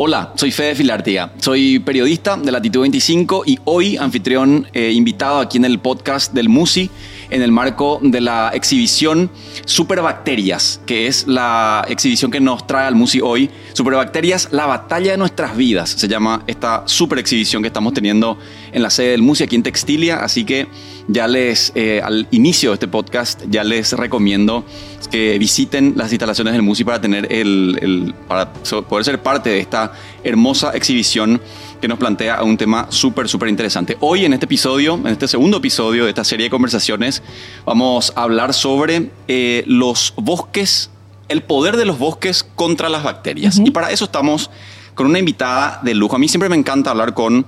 Hola, soy Fede Filartiga, soy periodista de Latitud 25 y hoy anfitrión eh, invitado aquí en el podcast del MUSI en el marco de la exhibición Superbacterias, que es la exhibición que nos trae al MUSI hoy. Superbacterias, la batalla de nuestras vidas, se llama esta super exhibición que estamos teniendo en la sede del MUSI aquí en Textilia, así que ya les, eh, al inicio de este podcast, ya les recomiendo que visiten las instalaciones del MUSI para, tener el, para poder ser parte de esta hermosa exhibición que nos plantea un tema súper, súper interesante. Hoy en este episodio, en este segundo episodio de esta serie de conversaciones, vamos a hablar sobre eh, los bosques, el poder de los bosques contra las bacterias. Y para eso estamos con una invitada de lujo. A mí siempre me encanta hablar con,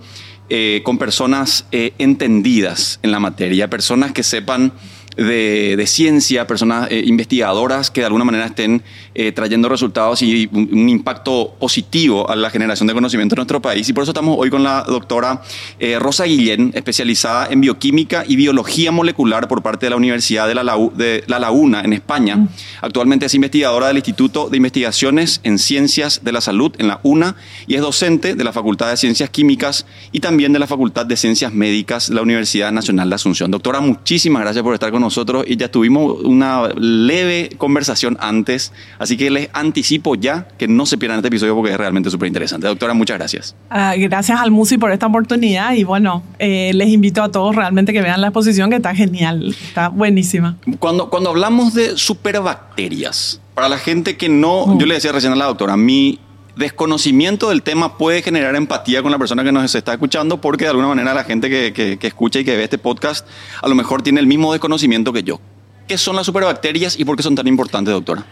eh, con personas eh, entendidas en la materia, personas que sepan de, ciencia, personas eh, investigadoras que de alguna manera estén eh, trayendo resultados y un, impacto positivo a la generación de conocimiento en nuestro país. Y por eso estamos hoy con la doctora eh, Rosa Guillén, especializada en bioquímica y biología molecular por parte de la Universidad de La, de la Laguna en España. Mm. Actualmente es investigadora del Instituto de Investigaciones en Ciencias de la Salud en la UNA y es docente de la Facultad de Ciencias Químicas y también de la Facultad de Ciencias Médicas de la Universidad Nacional de Asunción. Doctora, muchísimas gracias por estar con nosotros y ya tuvimos una leve conversación antes, así que les anticipo ya que no se pierdan este episodio porque es realmente súper interesante. Doctora, muchas gracias. Ah, gracias al MUSI por esta oportunidad y bueno, eh, les invito a todos realmente que vean la exposición que está genial, está buenísima. Cuando, cuando hablamos de superbacterias, para la gente que no, yo le decía recién a la doctora, mi desconocimiento del tema puede generar empatía con la persona que nos está escuchando porque de alguna manera la gente que, escucha y que ve este podcast a lo mejor tiene el mismo desconocimiento que yo. ¿Qué son las superbacterias y por qué son tan importantes, doctora?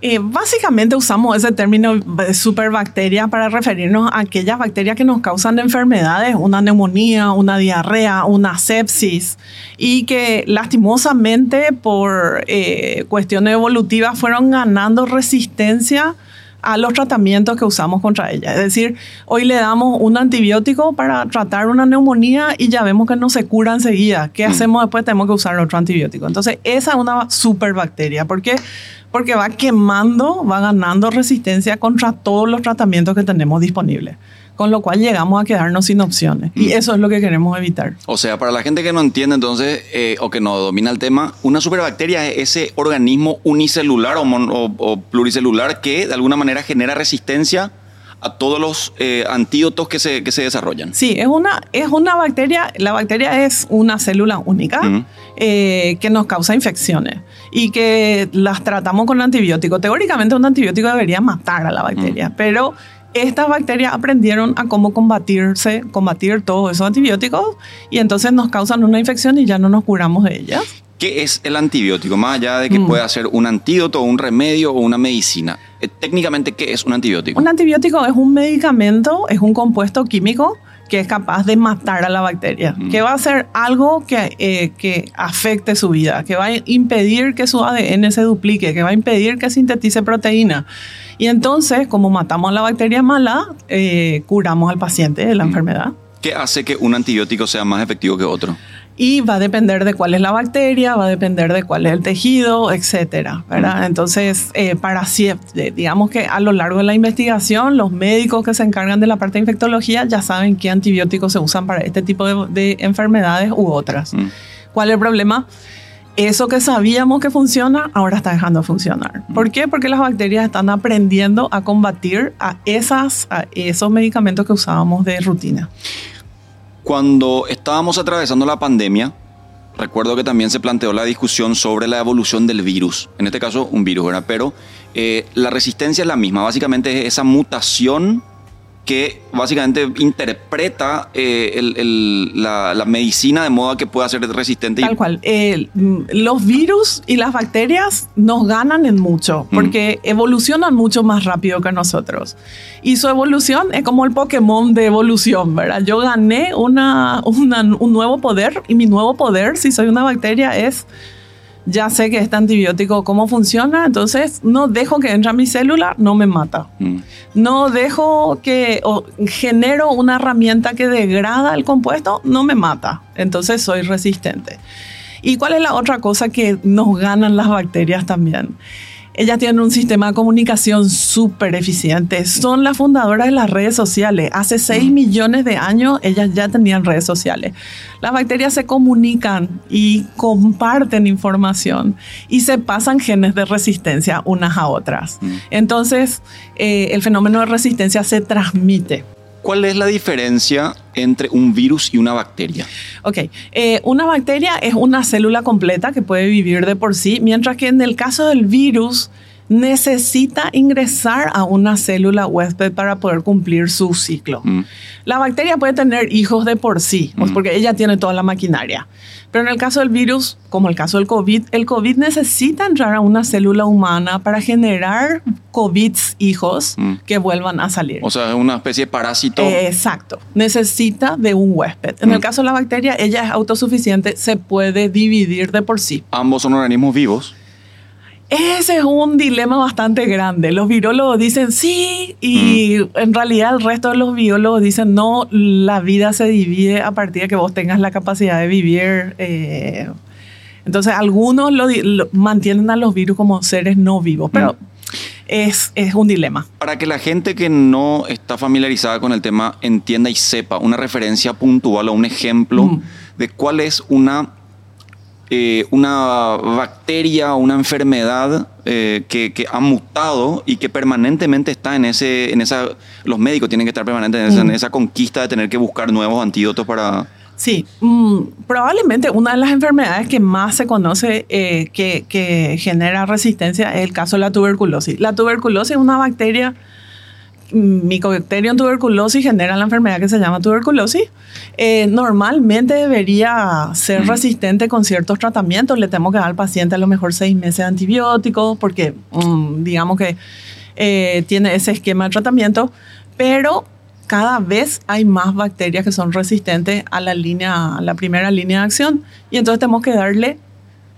Eh, básicamente usamos ese término superbacteria para referirnos a aquellas bacterias que nos causan enfermedades, una neumonía, una diarrea, una sepsis, y que lastimosamente por eh, cuestiones evolutivas fueron ganando resistencia a los tratamientos que usamos contra ella. Es decir, hoy le damos un antibiótico para tratar una neumonía y ya vemos que no se cura enseguida. ¿Qué mm. hacemos después? Tenemos que usar otro antibiótico. Entonces, esa es una superbacteria. ¿Por qué? Porque va quemando, va ganando resistencia contra todos los tratamientos que tenemos disponibles con lo cual llegamos a quedarnos sin opciones. Y mm. eso es lo que queremos evitar. O sea, para la gente que no entiende entonces eh, o que no domina el tema, una superbacteria es ese organismo unicelular o, pluricelular que de alguna manera genera resistencia a todos los eh, antídotos que se, que se, desarrollan. Sí, es una, es una bacteria, la bacteria es una célula única eh, que nos causa infecciones y que las tratamos con antibiótico. Teóricamente un antibiótico debería matar a la bacteria, pero estas bacterias aprendieron a cómo combatirse, combatir todos esos antibióticos y entonces nos causan una infección y ya no nos curamos de ellas. ¿Qué es el antibiótico? Más allá de que mm. pueda ser un antídoto, un remedio o una medicina. Eh, técnicamente, ¿qué es un antibiótico? Un antibiótico es un medicamento, es un compuesto químico que es capaz de matar a la bacteria, mm. que va a hacer algo que, eh, que afecte su vida, que va a impedir que su ADN se duplique, que va a impedir que sintetice proteína. Y entonces, como matamos a la bacteria mala, eh, curamos al paciente de la mm. enfermedad. ¿Qué hace que un antibiótico sea más efectivo que otro? Y va a depender de cuál es la bacteria, va a depender de cuál es el tejido, etcétera, ¿verdad? Entonces, eh, para digamos que a lo largo de la investigación, los médicos que se encargan de la parte de infectología ya saben qué antibióticos se usan para este tipo de, enfermedades u otras. Mm. ¿Cuál es el problema? Eso que sabíamos que funciona, ahora está dejando de funcionar. Mm. ¿Por qué? Porque las bacterias están aprendiendo a combatir a, esas, a esos medicamentos que usábamos de rutina. Cuando estábamos atravesando la pandemia, recuerdo que también se planteó la discusión sobre la evolución del virus. En este caso, un virus, ¿verdad? Pero eh, la resistencia es la misma. Básicamente es esa mutación que básicamente interpreta eh, la, medicina de modo que pueda ser resistente. Tal cual. los virus y las bacterias nos ganan en mucho mm. porque evolucionan mucho más rápido que nosotros. Y su evolución es como el Pokémon de evolución, ¿verdad? Yo gané una, un nuevo poder y mi nuevo poder, si soy una bacteria, es ya sé que este antibiótico cómo funciona, entonces no dejo que entre a mi célula, no me mata. Mm. No dejo que o genero una herramienta que degrada el compuesto, no me mata. Entonces soy resistente. ¿Y cuál es la otra cosa que nos ganan las bacterias también? Ellas tienen un sistema de comunicación súper eficiente. Son las fundadoras de las redes sociales. Hace 6 millones de años ellas ya tenían redes sociales. Las bacterias se comunican y comparten información y se pasan genes de resistencia unas a otras. Entonces, eh, el fenómeno de resistencia se transmite. ¿Cuál es la diferencia entre un virus y una bacteria? Ok, eh, una bacteria es una célula completa que puede vivir de por sí, mientras que en el caso del virus necesita ingresar a una célula huésped para poder cumplir su ciclo. Mm. La bacteria puede tener hijos de por sí, pues, mm. porque ella tiene toda la maquinaria. Pero en el caso del virus, como el caso del COVID, el COVID necesita entrar a una célula humana para generar COVID hijos mm. que vuelvan a salir. O sea, es una especie de parásito. exacto. Necesita de un huésped. En el caso de la bacteria, ella es autosuficiente, se puede dividir de por sí. Ambos son organismos vivos. Ese es un dilema bastante grande. Los virólogos dicen sí y mm. en realidad el resto de los biólogos dicen no, la vida se divide a partir de que vos tengas la capacidad de vivir. Eh, entonces algunos lo, mantienen a los virus como seres no vivos, pero mm. es, es, un dilema. Para que la gente que no está familiarizada con el tema entienda y sepa una referencia puntual o un ejemplo mm. de cuál es una eh, una bacteria o una enfermedad eh, que, ha mutado y que permanentemente está en ese, en esa, los médicos tienen que estar permanentemente en, esa, mm. conquista de tener que buscar nuevos antídotos para... Sí, mm, probablemente una de las enfermedades que más se conoce eh, que, que genera resistencia es el caso de la tuberculosis. La tuberculosis es una bacteria Mycobacterium tuberculosis genera la enfermedad que se llama tuberculosis. Eh, normalmente debería ser resistente con ciertos tratamientos. Le tenemos que dar al paciente a lo mejor seis meses de antibióticos porque mm, digamos que eh, tiene ese esquema de tratamiento, pero cada vez hay más bacterias que son resistentes a la línea, a la primera línea de acción y entonces tenemos que darle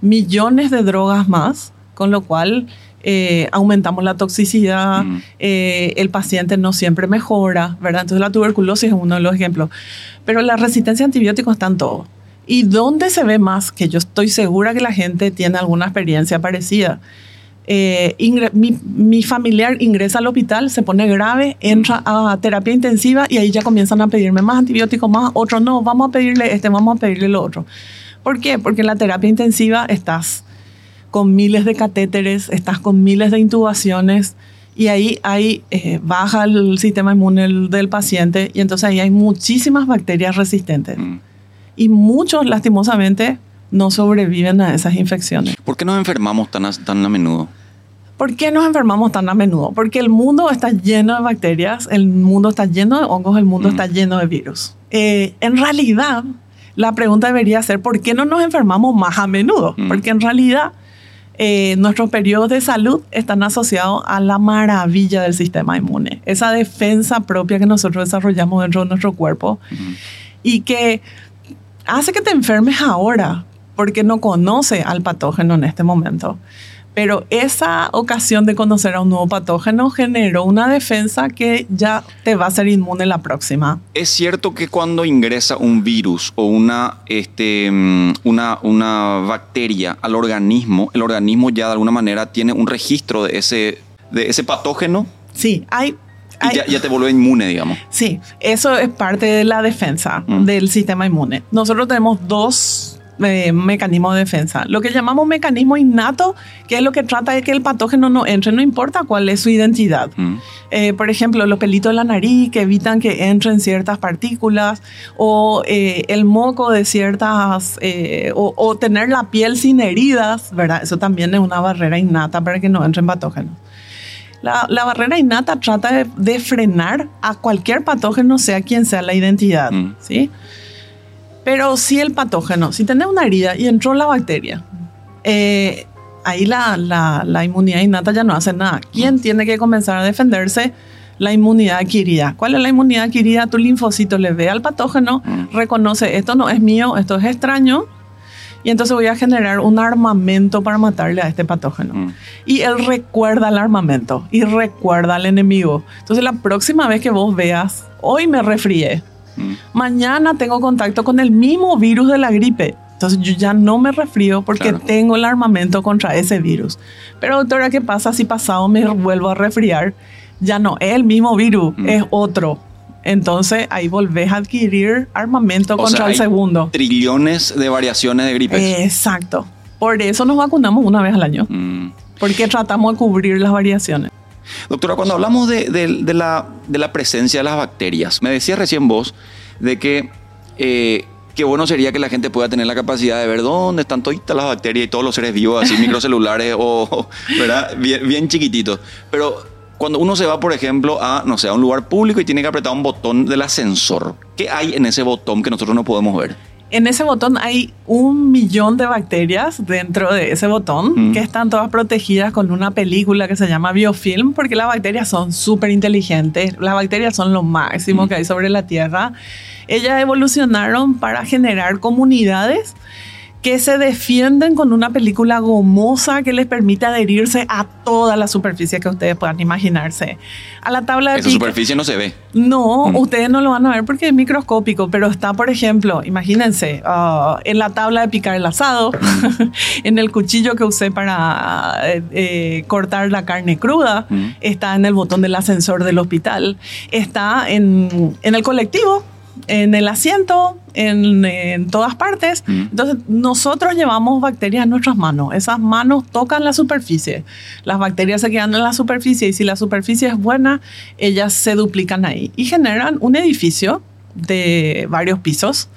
millones de drogas más, con lo cual eh, aumentamos la toxicidad, mm. eh, el paciente no siempre mejora, ¿verdad? Entonces la tuberculosis es uno de los ejemplos. Pero la resistencia a antibióticos está en todo. ¿Y dónde se ve más? Que yo estoy segura que la gente tiene alguna experiencia parecida. Eh, mi, familiar ingresa al hospital, se pone grave, entra a terapia intensiva y ahí ya comienzan a pedirme más antibióticos, más otro, no, vamos a pedirle este, vamos a pedirle lo otro. ¿Por qué? Porque en la terapia intensiva estás con miles de catéteres, estás con miles de intubaciones y ahí hay, eh, baja el sistema inmune del paciente y entonces ahí hay muchísimas bacterias resistentes. Mm. Y muchos, lastimosamente, no sobreviven a esas infecciones. ¿Por qué nos enfermamos tan a, tan a menudo? ¿Por qué nos enfermamos tan a menudo? Porque el mundo está lleno de bacterias, el mundo está lleno de hongos, el mundo mm. está lleno de virus. Eh, en realidad, la pregunta debería ser, ¿por qué no nos enfermamos más a menudo? Mm. Porque en realidad eh, nuestros periodos de salud están asociados a la maravilla del sistema inmune, esa defensa propia que nosotros desarrollamos dentro de nuestro cuerpo y que hace que te enfermes ahora porque no conoce al patógeno en este momento. Pero esa ocasión de conocer a un nuevo patógeno generó una defensa que ya te va a ser inmune la próxima. Es cierto que cuando ingresa un virus o una, este, mm, una, una bacteria al organismo, el organismo ya de alguna manera tiene un registro de ese, de ese patógeno. Sí, hay y ya, te vuelve inmune, digamos. Sí, eso es parte de la defensa mm. del sistema inmune. Nosotros tenemos dos eh, mecanismo de defensa. Lo que llamamos mecanismo innato, que es lo que trata de que el patógeno no entre, no importa cuál es su identidad. Mm. Eh, por ejemplo, los pelitos de la nariz que evitan que entren ciertas partículas, o eh, el moco de ciertas, o, tener la piel sin heridas, ¿verdad? Eso también es una barrera innata para que no entren patógenos. La, barrera innata trata de, frenar a cualquier patógeno, sea quien sea la identidad, mm. ¿sí? Pero si el patógeno, si tenés una herida y entró la bacteria, eh, ahí la, la, inmunidad innata ya no hace nada. ¿Quién tiene que comenzar a defenderse? La inmunidad adquirida. ¿Cuál es la inmunidad adquirida? Tu linfocito le ve al patógeno, reconoce esto no es mío, esto es extraño, y entonces voy a generar un armamento para matarle a este patógeno. Y él recuerda el armamento y recuerda al enemigo. Entonces la próxima vez que vos veas, hoy me resfrié, Mañana tengo contacto con el mismo virus de la gripe Entonces yo ya no me resfrío porque Claro. tengo el armamento contra ese virus. Pero doctora, ¿qué pasa si pasado me vuelvo a resfriar? Ya no es el mismo virus, Mm. es otro. Entonces ahí volvés a adquirir armamento O contra sea, el hay segundo. Trillones de variaciones de gripes. Exacto. Por eso nos vacunamos una vez al año, Mm. porque tratamos de cubrir las variaciones. Doctora, cuando hablamos de, de- de la, de la presencia de las bacterias, me decías recién vos de que eh, qué bueno sería que la gente pueda tener la capacidad de ver dónde están todas las bacterias y todos los seres vivos, así microcelulares o, ¿verdad? Bien, bien chiquititos. Pero cuando uno se va, por ejemplo, a, no sé, a un lugar público y tiene que apretar un botón del ascensor, ¿qué hay en ese botón que nosotros no podemos ver? En ese botón hay un millón de bacterias dentro de ese botón Mm. que están todas protegidas con una película que se llama biofilm porque las bacterias son súper inteligentes. Las bacterias son lo máximo Mm. que hay sobre la Tierra. Ellas evolucionaron para generar comunidades que se defienden con una película gomosa que les permite adherirse a toda la superficie que ustedes puedan imaginarse. A la tabla de Esa superficie no se ve. no, Mm. ustedes no lo van a ver porque es microscópico, pero está, por ejemplo, imagínense, ah, en la tabla de picar el asado, en el cuchillo que usé para eh, eh, cortar la carne cruda, Mm. está en el botón del ascensor del hospital, está en, en el colectivo, en el asiento, en, en todas partes. Mm. Entonces, nosotros llevamos bacterias en nuestras manos. Esas manos tocan la superficie. Las bacterias se quedan en la superficie y si la superficie es buena, ellas se duplican ahí y generan un edificio de varios pisos.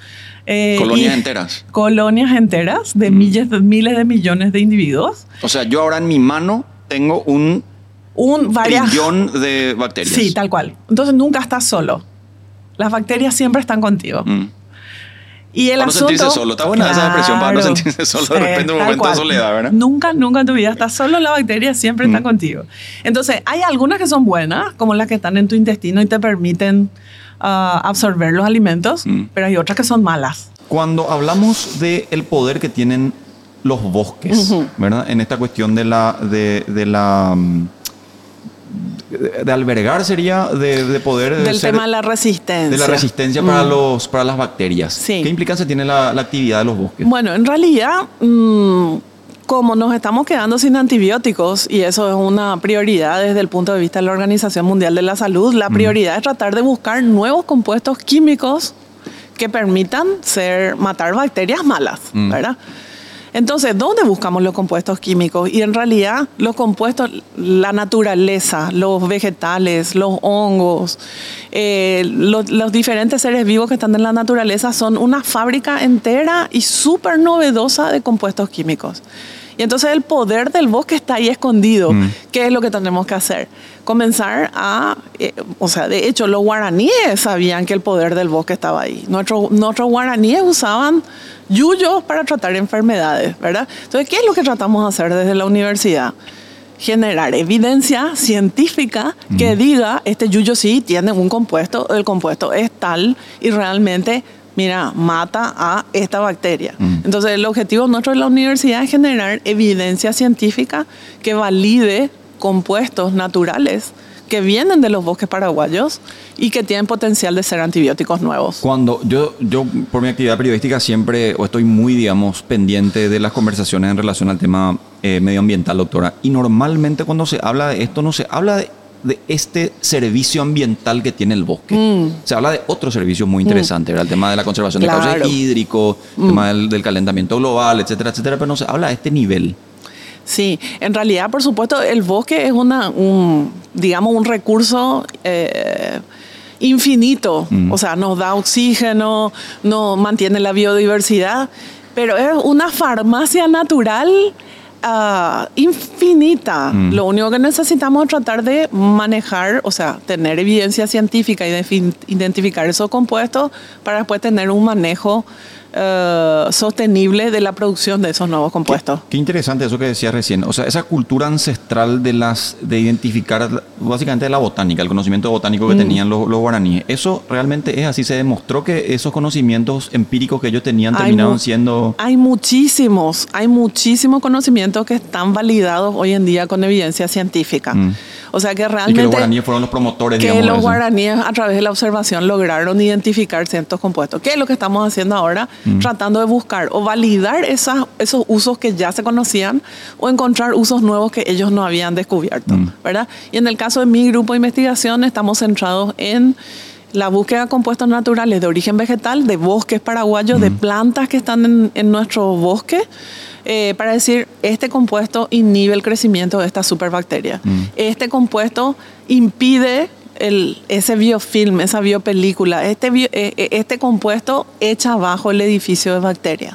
eh, Colonias enteras. Colonias enteras de Mm. miles, de miles de millones de individuos. O sea, yo ahora en mi mano tengo un Un, varias, trillón de bacterias. Sí, tal cual. Entonces nunca estás solo. Las bacterias siempre están contigo. Mm. Y el Para no asunto, sentirse solo. Está buena esa expresión, para no Claro. sentirse solo de repente en un momento de soledad, ¿verdad? Nunca, nunca en tu vida estás solo, las bacterias siempre están Mm. contigo. Entonces, hay algunas que son buenas, como las que están en tu intestino y te permiten ah, absorber los alimentos, Mm. pero hay otras que son malas. Cuando hablamos del poder que tienen los bosques. ¿verdad? En esta cuestión de la. de, de la. mm, de, albergar sería de, de poder de Del ser- tema de la resistencia. de la resistencia para Mm. los para las bacterias. Sí. ¿Qué implicancia tiene la, la actividad de los bosques? Bueno, en realidad, mm, como nos estamos quedando sin antibióticos, y eso es una prioridad desde el punto de vista de la Organización Mundial de la Salud, la prioridad es tratar de buscar nuevos compuestos químicos que permitan ser, matar bacterias malas, Mm. ¿verdad? Entonces, ¿dónde buscamos los compuestos químicos? Y en realidad, los compuestos, la naturaleza, los vegetales, los hongos, eh, los, los diferentes seres vivos que están en la naturaleza son una fábrica entera y súper novedosa de compuestos químicos. Y entonces el poder del bosque está ahí escondido. Mm. ¿Qué es lo que tenemos que hacer? Comenzar a, eh, o sea, de hecho los guaraníes sabían que el poder del bosque estaba ahí. Nuestros nuestros guaraníes usaban yuyos para tratar enfermedades, ¿verdad? Entonces, ¿qué es lo que tratamos de hacer desde la universidad? Generar evidencia científica que diga, este yuyo sí tiene un compuesto, el compuesto es tal y realmente, mira, mata a esta bacteria. Mm. Entonces, el objetivo nuestro de la universidad es generar evidencia científica que valide compuestos naturales que vienen de los bosques paraguayos y que tienen potencial de ser antibióticos nuevos. Cuando yo, yo por mi actividad periodística siempre o estoy muy, digamos, pendiente de las conversaciones en relación al tema eh, medioambiental, doctora. Y normalmente cuando se habla de esto no se habla de, de este servicio ambiental que tiene el bosque. Mm. Se habla de otro servicio muy interesante, ¿verdad? El tema de la conservación de Claro. cauces hídricos, el tema del, del calentamiento global, etcétera, etcétera. Pero no se habla de este nivel. Sí, en realidad, por supuesto, el bosque es una, un, digamos, un recurso eh, infinito. Mm. O sea, nos da oxígeno, nos mantiene la biodiversidad, pero es una farmacia natural ah, infinita. Mm. Lo único que necesitamos es tratar de manejar, o sea, tener evidencia científica y identificar esos compuestos para después tener un manejo eh, sostenible de la producción de esos nuevos compuestos. Qué interesante eso que decías recién. O sea, esa cultura ancestral de las de identificar básicamente de la botánica, el conocimiento botánico que Mm. tenían los, los guaraníes. Eso realmente es así. Se demostró que esos conocimientos empíricos que ellos tenían Hay terminaron siendo. Hay muchísimos, hay muchísimos conocimientos que están validados hoy en día con evidencia científica. Mm. O sea que Y realmente... que los guaraníes fueron los promotores, que digamos. los eso. guaraníes a través de la observación lograron identificar ciertos compuestos. ¿Qué es lo que estamos haciendo ahora? Mm. Tratando de buscar o validar esas, esos usos que ya se conocían o encontrar usos nuevos que ellos no habían descubierto, Mm. ¿verdad? Y en el caso de mi grupo de investigación estamos centrados en la búsqueda de compuestos naturales de origen vegetal, de bosques paraguayos, de plantas que están en, en nuestro bosque, eh, para decir, este compuesto inhibe el crecimiento de esta superbacteria. Este compuesto impide el, ese biofilm, esa biopelícula. Este, bio- eh, eh, este compuesto echa abajo el edificio de bacterias.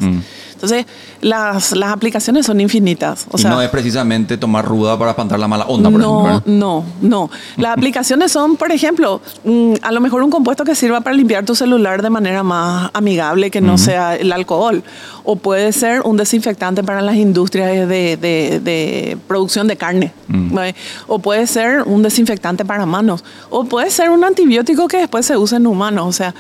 Entonces, las, las aplicaciones son infinitas. O y sea, no es precisamente tomar ruda para espantar la mala onda, por no, ejemplo. ¿verdad? no, no. Las aplicaciones son, por ejemplo, mm, a lo mejor un compuesto que sirva para limpiar tu celular de manera más amigable, que no sea el alcohol. O puede ser un desinfectante para las industrias de, de- de producción de carne. Mm. O puede ser un desinfectante para manos. O puede ser un antibiótico que después se usa en humanos. O sea,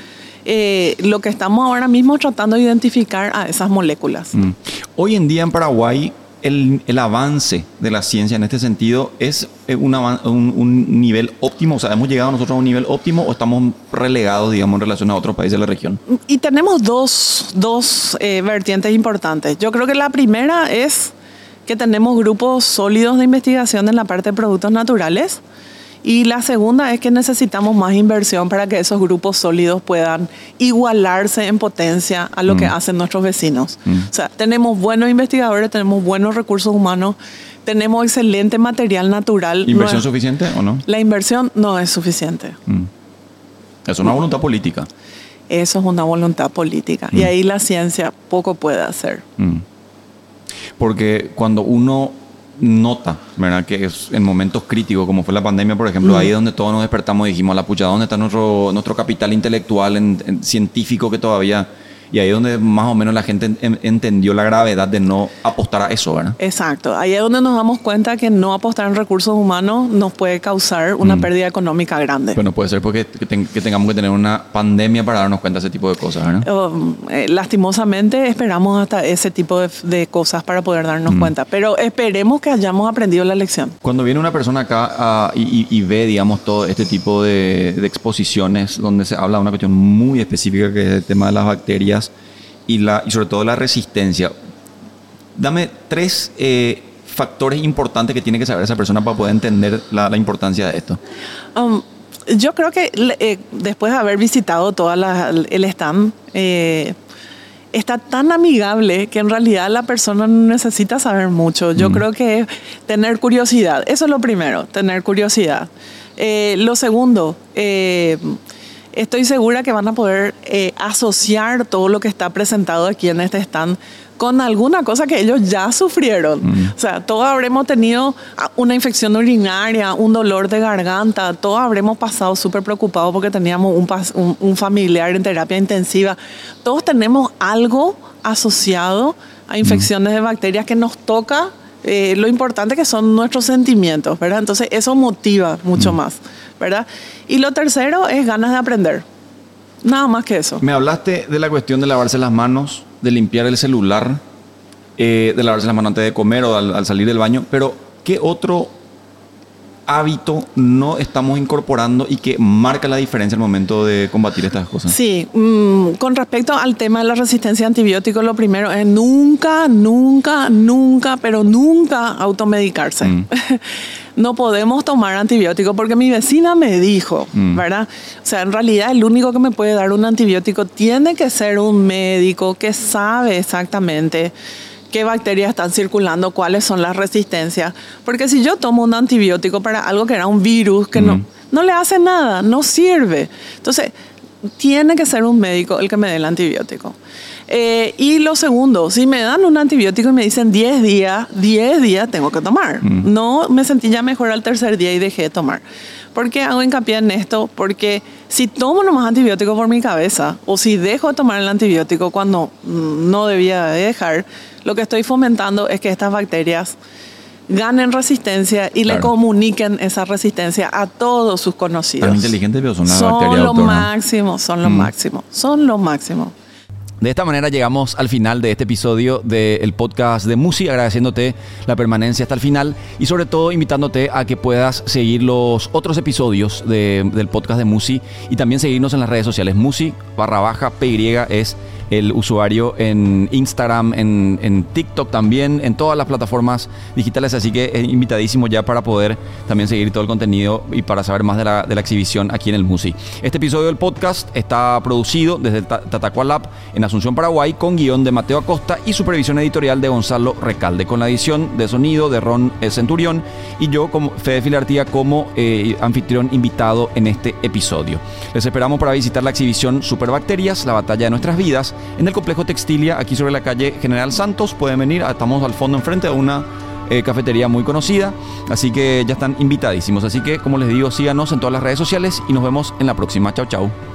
eh, lo que estamos ahora mismo tratando de identificar a esas moléculas. Mm. Hoy en día en Paraguay el, el avance de la ciencia en este sentido es eh, un, un- un nivel óptimo, o sea, hemos llegado nosotros a un nivel óptimo o estamos relegados, digamos, en relación a otros países de la región. Y tenemos dos, dos eh, vertientes importantes. Yo creo que la primera es que tenemos grupos sólidos de investigación en la parte de productos naturales. Y la segunda es que necesitamos más inversión para que esos grupos sólidos puedan igualarse en potencia a lo que hacen nuestros vecinos. Mm. O sea, tenemos buenos investigadores, tenemos buenos recursos humanos, tenemos excelente material natural. ¿Inversión No es- suficiente o no? La inversión no es suficiente. Mm. Es una voluntad política. Eso es una voluntad política. Y ahí la ciencia poco puede hacer. Mm. Porque cuando uno nota, ¿verdad? Que es en momentos críticos, como fue la pandemia, por ejemplo, ahí es donde todos nos despertamos y dijimos, la pucha, ¿dónde está nuestro, nuestro capital intelectual, en- en- científico que todavía... Y ahí es donde más o menos la gente en- entendió la gravedad de no apostar a eso, ¿verdad? Exacto. Ahí es donde nos damos cuenta que no apostar en recursos humanos nos puede causar una Mm. pérdida económica grande. Pero no puede ser porque que, ten- que tengamos que tener una pandemia para darnos cuenta de ese tipo de cosas, ¿verdad? Um, eh, lastimosamente esperamos hasta ese tipo de, de cosas para poder darnos Mm. cuenta. Pero esperemos que hayamos aprendido la lección. Cuando viene una persona acá ah, y, y- y ve, digamos, todo este tipo de, de exposiciones donde se habla de una cuestión muy específica que es el tema de las bacterias y, la, y sobre todo la resistencia, dame tres eh, factores importantes que tiene que saber esa persona para poder entender la, la importancia de esto. Um, yo creo que eh, después de haber visitado todo el stand, eh, está tan amigable que en realidad la persona no necesita saber mucho. Yo Mm. creo que es tener curiosidad. Eso es lo primero, tener curiosidad. Eh, lo segundo, eh, estoy segura que van a poder eh, asociar todo lo que está presentado aquí en este stand con alguna cosa que ellos ya sufrieron. Mm. O sea, todos habremos tenido ah, una infección urinaria, un dolor de garganta, todos habremos pasado súper preocupados porque teníamos un, un- un familiar en terapia intensiva. Todos tenemos algo asociado a infecciones de bacterias que nos toca. eh, lo importante que son nuestros sentimientos, ¿verdad? Entonces eso motiva mucho más, ¿verdad? Y lo tercero es ganas de aprender. Nada más que eso. Me hablaste de la cuestión de lavarse las manos, de limpiar el celular, eh, de lavarse las manos antes de comer o al, al salir del baño, pero ¿qué otro hábito no estamos incorporando y que marca la diferencia al momento de combatir estas cosas? Sí, mm, con respecto al tema de la resistencia a antibióticos, lo primero es nunca, nunca, nunca, pero nunca automedicarse. Mm. no podemos tomar antibióticos porque mi vecina me dijo, Mm. ¿verdad? O sea, en realidad el único que me puede dar un antibiótico tiene que ser un médico que sabe exactamente qué bacterias están circulando, cuáles son las resistencias. Porque si yo tomo un antibiótico para algo que era un virus que no, no le hace nada, no sirve. Entonces, tiene que ser un médico el que me dé el antibiótico. Eh, y lo segundo, si me dan un antibiótico y me dicen 10 días, 10 días tengo que tomar. Mm. No me sentí ya mejor al tercer día y dejé de tomar. ¿Por qué hago hincapié en esto? Porque si tomo nomás antibiótico por mi cabeza o si dejo de tomar el antibiótico cuando mm, no debía de dejar, lo que estoy fomentando es que estas bacterias ganen resistencia y le comuniquen esa resistencia a todos sus conocidos. Tan inteligentes pero son las Son bacterias, lo máximo, son lo Mm. máximo, son lo máximo. De esta manera llegamos al final de este episodio del podcast de Musi, agradeciéndote la permanencia hasta el final y sobre todo invitándote a que puedas seguir los otros episodios del podcast de Musi y también seguirnos en las redes sociales. Musi barra baja PY es el usuario en Instagram, en, TikTok también, en todas las plataformas digitales. Así que es invitadísimo ya para poder también seguir todo el contenido y para saber más de la, exhibición aquí en el MUSI. Este episodio del podcast está producido desde Tatacua Lab en Asunción, Paraguay, con guion de Mateo Acosta y supervisión editorial de Gonzalo Recalde, con la edición de sonido de Ron Centurión y yo, como Fede Filartía, como eh, anfitrión invitado en este episodio. Les esperamos para visitar la exhibición Superbacterias, la batalla de nuestras vidas, en el complejo Textilia, aquí sobre la calle General Santos. Pueden venir, estamos al fondo enfrente de una eh, cafetería muy conocida, así que ya están invitadísimos. Así que, como les digo, síganos en todas las redes sociales y nos vemos en la próxima. Chao, chao.